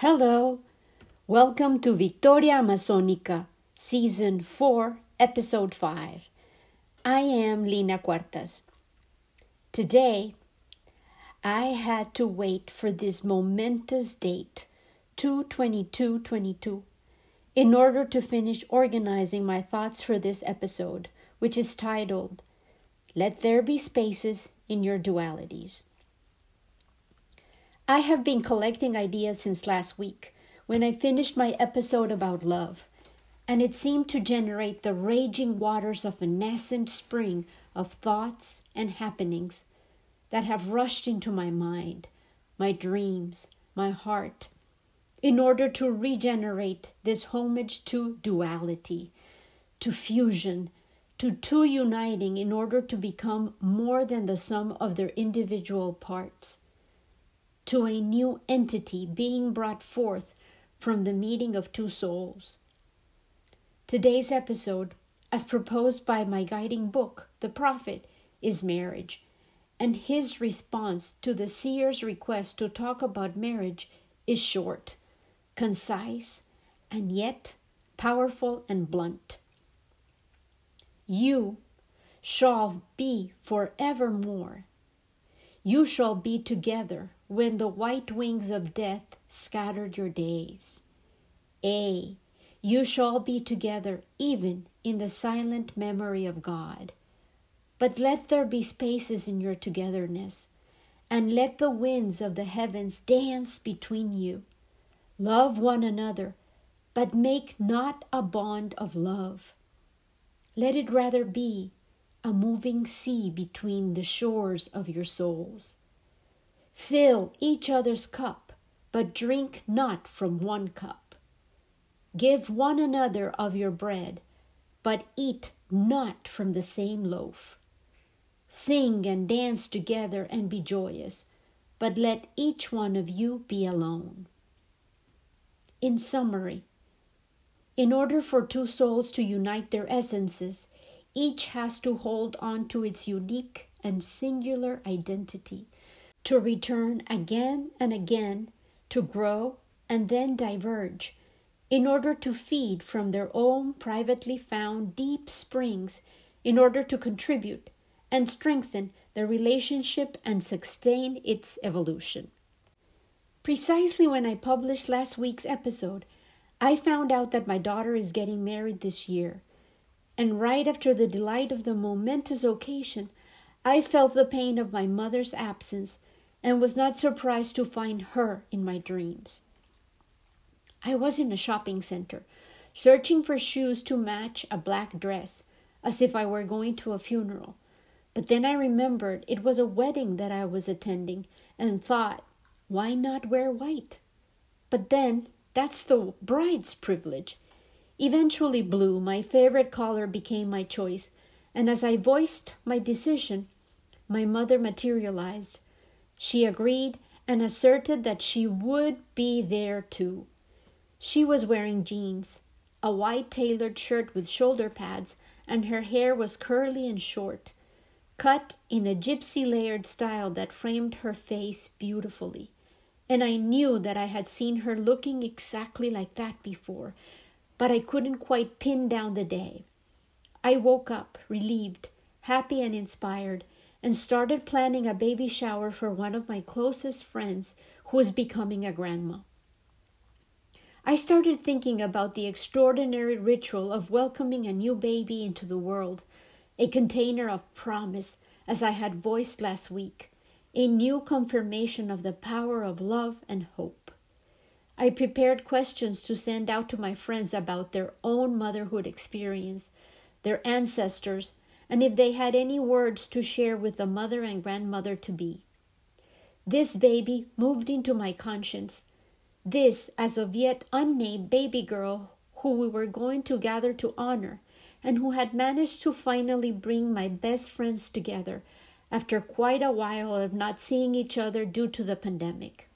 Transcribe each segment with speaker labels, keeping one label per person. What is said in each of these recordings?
Speaker 1: Hello, welcome to Victoria Amazonica, Season 4, Episode 5. I am Lina Cuartas. Today, I had to wait for this momentous date, 22222, in order to finish organizing my thoughts for this episode, which is titled Let There Be Spaces in Your Dualities. I have been collecting ideas since last week when I finished my episode about love, and it seemed to generate the raging waters of a nascent spring of thoughts and happenings that have rushed into my mind, my dreams, my heart, in order to regenerate this homage to duality, to fusion, to two uniting in order to become more than the sum of their individual parts to a new entity being brought forth from the meeting of two souls. Today's episode, as proposed by my guiding book, The Prophet, is marriage, and his response to the seer's request to talk about marriage is short, concise, and yet powerful and blunt. You shall be forevermore. You shall be together when the white wings of death scattered your days. A, you shall be together even in the silent memory of God. But let there be spaces in your togetherness, and let the winds of the heavens dance between you. Love one another, but make not a bond of love. Let it rather be a moving sea between the shores of your souls. Fill each other's cup, but drink not from one cup. Give one another of your bread, but eat not from the same loaf. Sing and dance together and be joyous, but let each one of you be alone. In summary, in order for two souls to unite their essences, each has to hold on to its unique and singular identity to return again and again, to grow and then diverge, in order to feed from their own privately found deep springs, in order to contribute and strengthen the relationship and sustain its evolution. Precisely when I published last week's episode, I found out that my daughter is getting married this year. And right after the delight of the momentous occasion, I felt the pain of my mother's absence and was not surprised to find her in my dreams. I was in a shopping center, searching for shoes to match a black dress, as if I were going to a funeral. But then I remembered it was a wedding that I was attending and thought, why not wear white? But then, that's the bride's privilege. Eventually, blue, my favorite color, became my choice, and as I voiced my decision, my mother materialized. She agreed and asserted that she would be there too. She was wearing jeans, a white tailored shirt with shoulder pads, and her hair was curly and short, cut in a gypsy layered style that framed her face beautifully. And I knew that I had seen her looking exactly like that before, but I couldn't quite pin down the day. I woke up relieved, happy, and inspired and started planning a baby shower for one of my closest friends who was becoming a grandma. I started thinking about the extraordinary ritual of welcoming a new baby into the world, a container of promise, as I had voiced last week, a new confirmation of the power of love and hope. I prepared questions to send out to my friends about their own motherhood experience, their ancestors, and if they had any words to share with the mother and grandmother to be. This baby moved into my conscience, this as of yet unnamed baby girl who we were going to gather to honor, and who had managed to finally bring my best friends together after quite a while of not seeing each other due to the pandemic.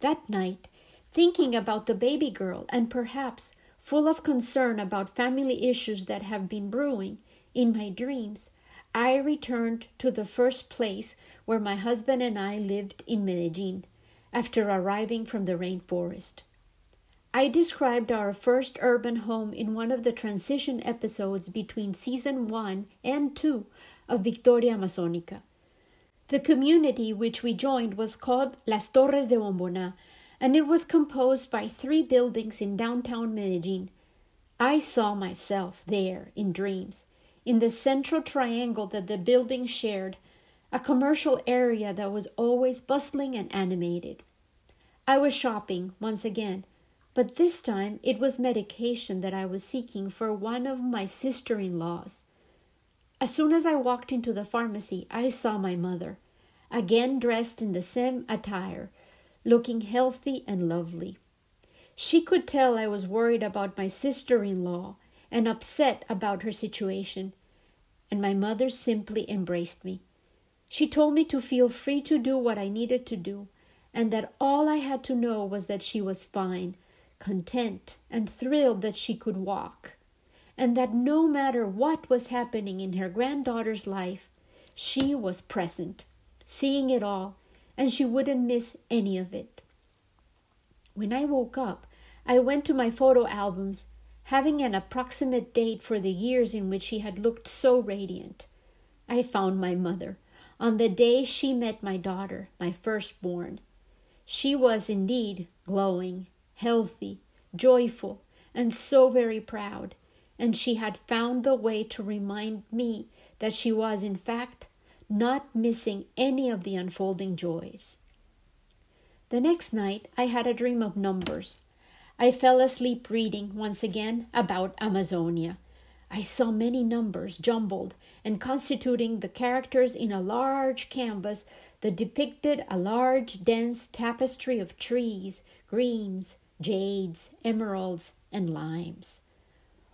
Speaker 1: That night, thinking about the baby girl and perhaps full of concern about family issues that have been brewing, in my dreams, I returned to the first place where my husband and I lived in Medellin, after arriving from the rainforest. I described our first urban home in one of the transition episodes between season 1 and 2 of Victoria Amazonica. The community which we joined was called Las Torres de Bomboná, and it was composed by three buildings in downtown Medellin. I saw myself there in dreams, in the central triangle that the buildings shared, a commercial area that was always bustling and animated. I was shopping once again but this time it was medication that I was seeking for one of my sister in laws. As soon as I walked into the pharmacy, I saw my mother, again dressed in the same attire, looking healthy and lovely. She could tell I was worried about my sister in law and upset about her situation, and my mother simply embraced me. She told me to feel free to do what I needed to do, and that all I had to know was that she was fine content and thrilled that she could walk, and that no matter what was happening in her granddaughter's life, she was present, seeing it all, and she wouldn't miss any of it. When I woke up, I went to my photo albums, having an approximate date for the years in which she had looked so radiant. I found my mother on the day she met my daughter, my firstborn. She was indeed glowing healthy, joyful, and so very proud, and she had found the way to remind me that she was, in fact, not missing any of the unfolding joys. The next night I had a dream of numbers. I fell asleep reading once again about Amazonia. I saw many numbers jumbled and constituting the characters in a large canvas that depicted a large, dense tapestry of trees, greens, jades, emeralds, and limes.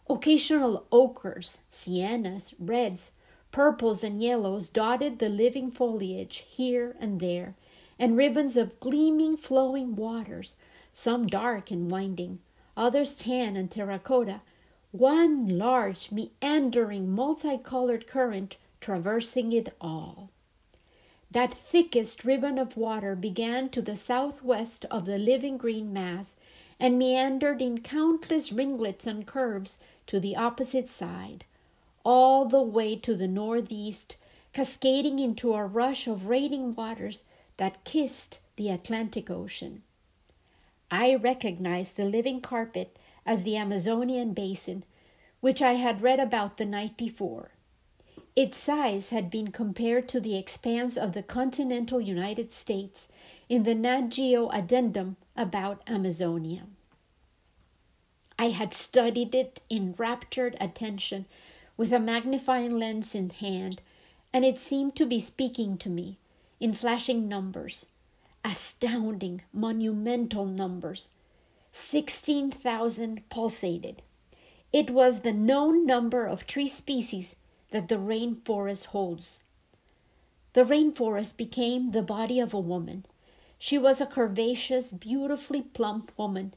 Speaker 1: Occasional ochres, siennas, reds, purples, and yellows dotted the living foliage here and there, and ribbons of gleaming, flowing waters, some dark and winding, others tan and terracotta, one large, meandering, multicolored current traversing it all. That thickest ribbon of water began to the southwest of the living green mass and meandered in countless ringlets and curves to the opposite side, all the way to the northeast, cascading into a rush of raining waters that kissed the Atlantic Ocean. I recognized the living carpet as the Amazonian basin, which I had read about the night before. Its size had been compared to the expanse of the continental United States in the Nat Geo addendum about Amazonia. I had studied it in raptured attention with a magnifying lens in hand, and it seemed to be speaking to me in flashing numbers, astounding, monumental numbers. 16,000 pulsated. It was the known number of tree species that the rainforest holds. The rainforest became the body of a woman she was a curvaceous, beautifully plump woman,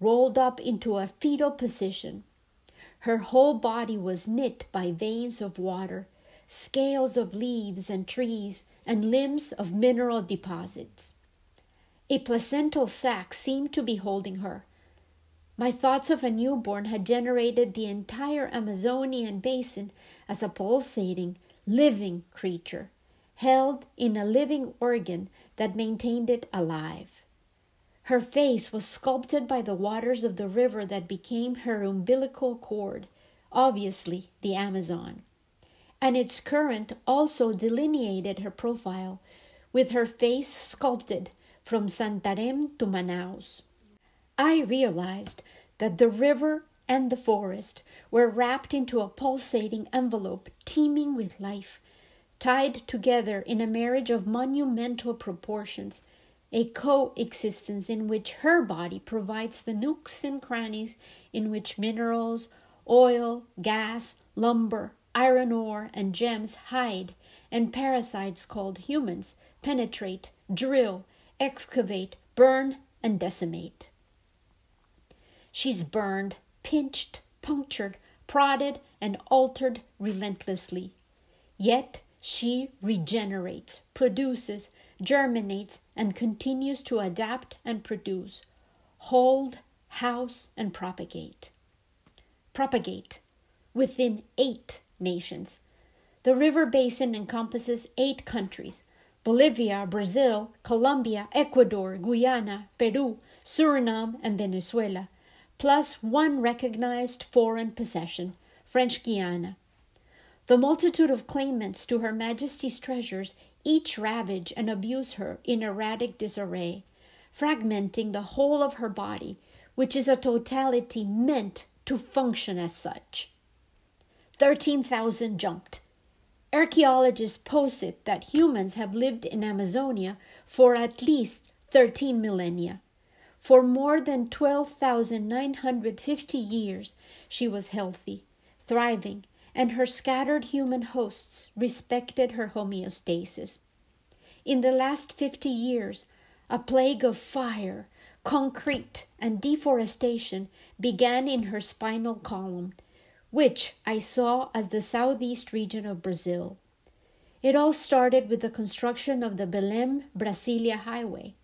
Speaker 1: rolled up into a fetal position. Her whole body was knit by veins of water, scales of leaves and trees, and limbs of mineral deposits. A placental sac seemed to be holding her. My thoughts of a newborn had generated the entire Amazonian basin as a pulsating, living creature, held in a living organ that maintained it alive. Her face was sculpted by the waters of the river that became her umbilical cord, obviously the Amazon, and its current also delineated her profile, with her face sculpted from Santarem to Manaus. I realized that the river and the forest were wrapped into a pulsating envelope teeming with life tied together in a marriage of monumental proportions, a coexistence in which her body provides the nooks and crannies in which minerals, oil, gas, lumber, iron ore, and gems hide, and parasites called humans penetrate, drill, excavate, burn, and decimate. She's burned, pinched, punctured, prodded, and altered relentlessly. Yet she regenerates, produces, germinates, and continues to adapt and produce, hold, house, and propagate. Propagate within eight nations. The river basin encompasses eight countries Bolivia, Brazil, Colombia, Ecuador, Guyana, Peru, Suriname, and Venezuela, plus one recognized foreign possession, French Guiana. The multitude of claimants to Her Majesty's treasures each ravage and abuse her in erratic disarray, fragmenting the whole of her body, which is a totality meant to function as such. 13,000 jumped. Archaeologists posit that humans have lived in Amazonia for at least 13 millennia. For more than 12,950 years, she was healthy, thriving, and her scattered human hosts respected her homeostasis. In the last fifty years, a plague of fire, concrete, and deforestation began in her spinal column, which I saw as the southeast region of Brazil. It all started with the construction of the Belém Brasilia Highway,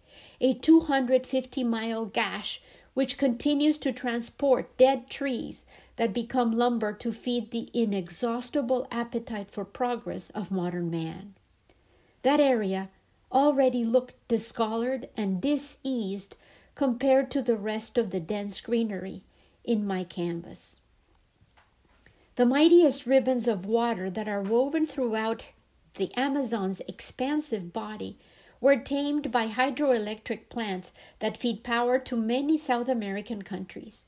Speaker 1: a 250 mile gash which continues to transport dead trees that become lumber to feed the inexhaustible appetite for progress of modern man. That area already looked discolored and diseased compared to the rest of the dense greenery in my canvas. The mightiest ribbons of water that are woven throughout the Amazon's expansive body were tamed by hydroelectric plants that feed power to many South American countries.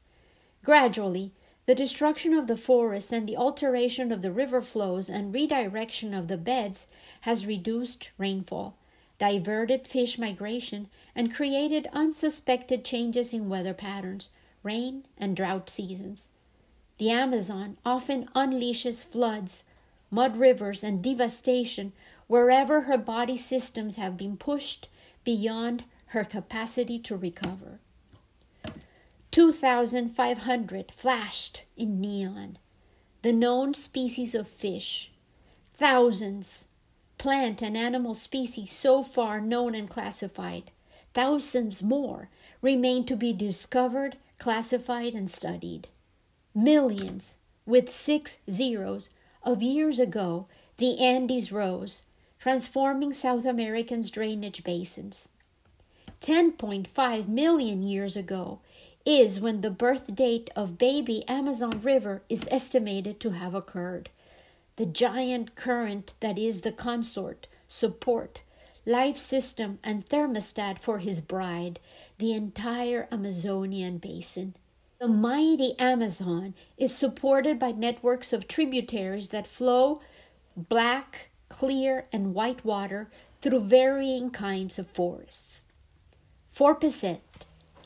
Speaker 1: Gradually, the destruction of the forests and the alteration of the river flows and redirection of the beds has reduced rainfall, diverted fish migration, and created unsuspected changes in weather patterns, rain, and drought seasons. The Amazon often unleashes floods, mud rivers, and devastation wherever her body systems have been pushed beyond her capacity to recover. 2,500 flashed in neon. The known species of fish. Thousands plant and animal species so far known and classified. Thousands more remain to be discovered, classified, and studied. Millions, with six zeros, of years ago, the Andes rose, transforming South America's drainage basins. 10.5 million years ago, is when the birth date of baby Amazon River is estimated to have occurred. The giant current that is the consort, support, life system, and thermostat for his bride, the entire Amazonian basin. The mighty Amazon is supported by networks of tributaries that flow black, clear, and white water through varying kinds of forests. 4%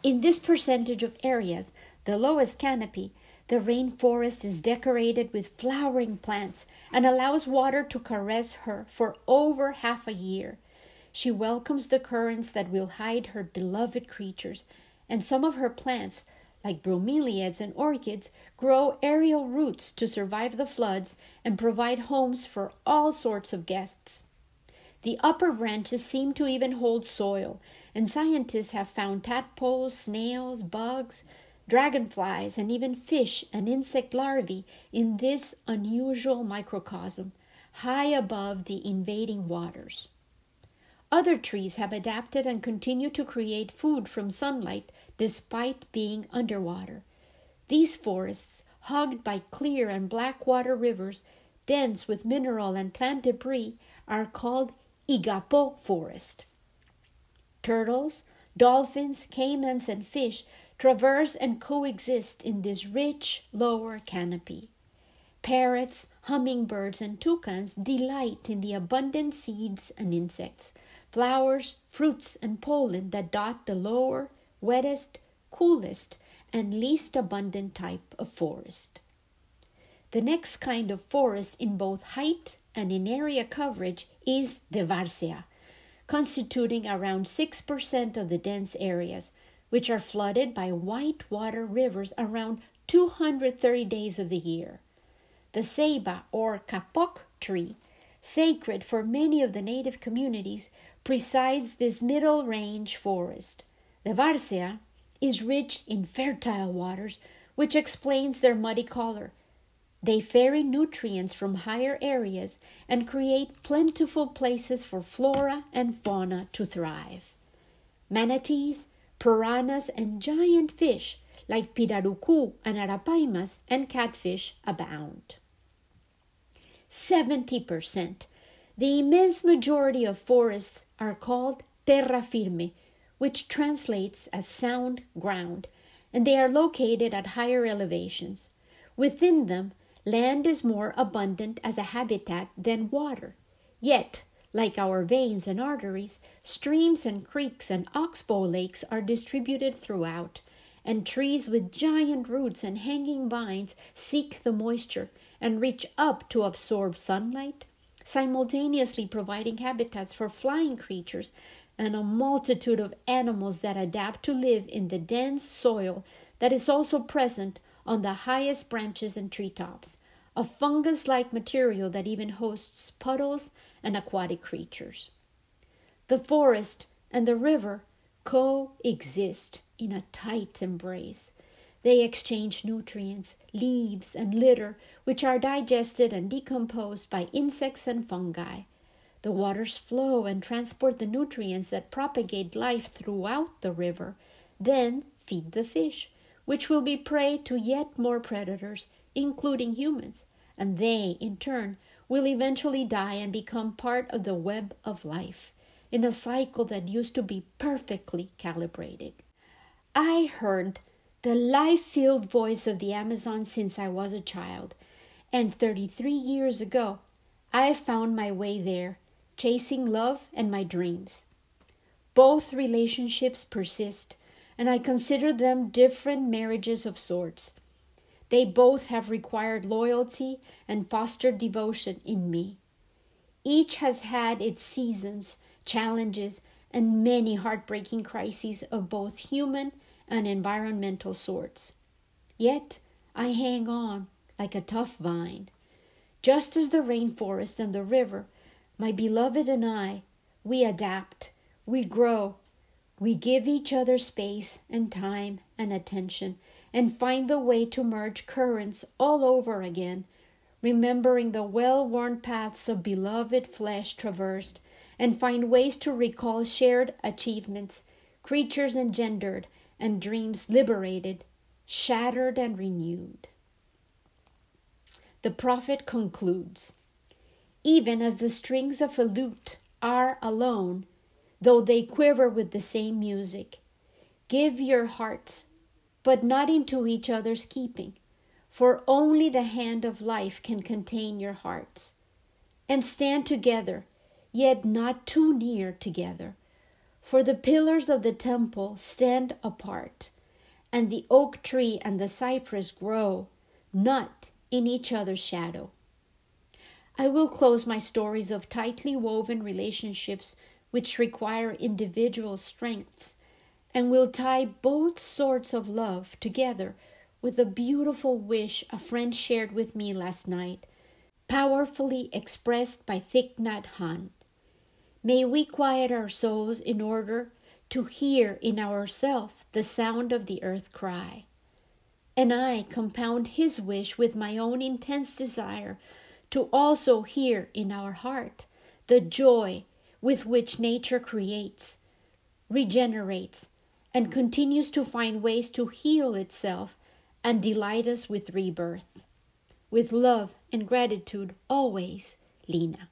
Speaker 1: in this percentage of areas, the lowest canopy, the rainforest is decorated with flowering plants and allows water to caress her for over half a year. She welcomes the currents that will hide her beloved creatures, and some of her plants, like bromeliads and orchids, grow aerial roots to survive the floods and provide homes for all sorts of guests. The upper branches seem to even hold soil, and scientists have found tadpoles, snails, bugs, dragonflies, and even fish and insect larvae in this unusual microcosm, high above the invading waters. Other trees have adapted and continue to create food from sunlight despite being underwater. These forests, hugged by clear and black water rivers, dense with mineral and plant debris, are called Igapo forest. Turtles, dolphins, caimans, and fish traverse and coexist in this rich lower canopy. Parrots, hummingbirds, and toucans delight in the abundant seeds and insects, flowers, fruits, and pollen that dot the lower, wettest, coolest, and least abundant type of forest. The next kind of forest in both height and in area coverage is the Várzea, constituting around 6% of the dense areas, which are flooded by white water rivers around 230 days of the year. The ceiba or kapok tree, sacred for many of the native communities, presides this middle range forest. The Várzea is rich in fertile waters, which explains their muddy color. They ferry nutrients from higher areas and create plentiful places for flora and fauna to thrive. Manatees, piranhas, and giant fish like pirarucu and arapaimas and catfish abound. 70%. The immense majority of forests are called terra firme, which translates as sound ground, and they are located at higher elevations. Within them, land is more abundant as a habitat than water. Yet, like our veins and arteries, streams and creeks and oxbow lakes are distributed throughout, and trees with giant roots and hanging vines seek the moisture and reach up to absorb sunlight, simultaneously providing habitats for flying creatures and a multitude of animals that adapt to live in the dense soil that is also present on the highest branches and treetops, a fungus like material that even hosts puddles and aquatic creatures. The forest and the river coexist in a tight embrace, they exchange nutrients, leaves, and litter, which are digested and decomposed by insects and fungi. The waters flow and transport the nutrients that propagate life throughout the river, then feed the fish, which will be prey to yet more predators, including humans, and they, in turn, will eventually die and become part of the web of life, in a cycle that used to be perfectly calibrated. I heard the life filled voice of the Amazon since I was a child, and 33 years ago I found my way there, chasing love and my dreams. Both relationships persist, and I consider them different marriages of sorts. They both have required loyalty and fostered devotion in me. Each has had its seasons, challenges, and many heartbreaking crises of both human and environmental sorts. Yet I hang on like a tough vine. Just as the rainforest and the river, my beloved and I, we adapt, we grow, we give each other space and time and attention, and find the way to merge currents all over again, remembering the well worn paths of beloved flesh traversed, and find ways to recall shared achievements, creatures engendered, and dreams liberated, shattered, and renewed. The prophet concludes Even as the strings of a lute are alone, though they quiver with the same music, give your hearts, but not into each other's keeping, for only the hand of life can contain your hearts. And stand together, yet not too near together for the pillars of the temple stand apart, and the oak tree and the cypress grow not in each other's shadow. I will close my stories of tightly woven relationships which require individual strengths and will tie both sorts of love together with a beautiful wish a friend shared with me last night, powerfully expressed by Thich Nhat Hanh. May we quiet our souls in order to hear in ourself the sound of the earth cry. And I compound his wish with my own intense desire to also hear in our heart the joy with which nature creates, regenerates, and continues to find ways to heal itself and delight us with rebirth. With love and gratitude always, Lina.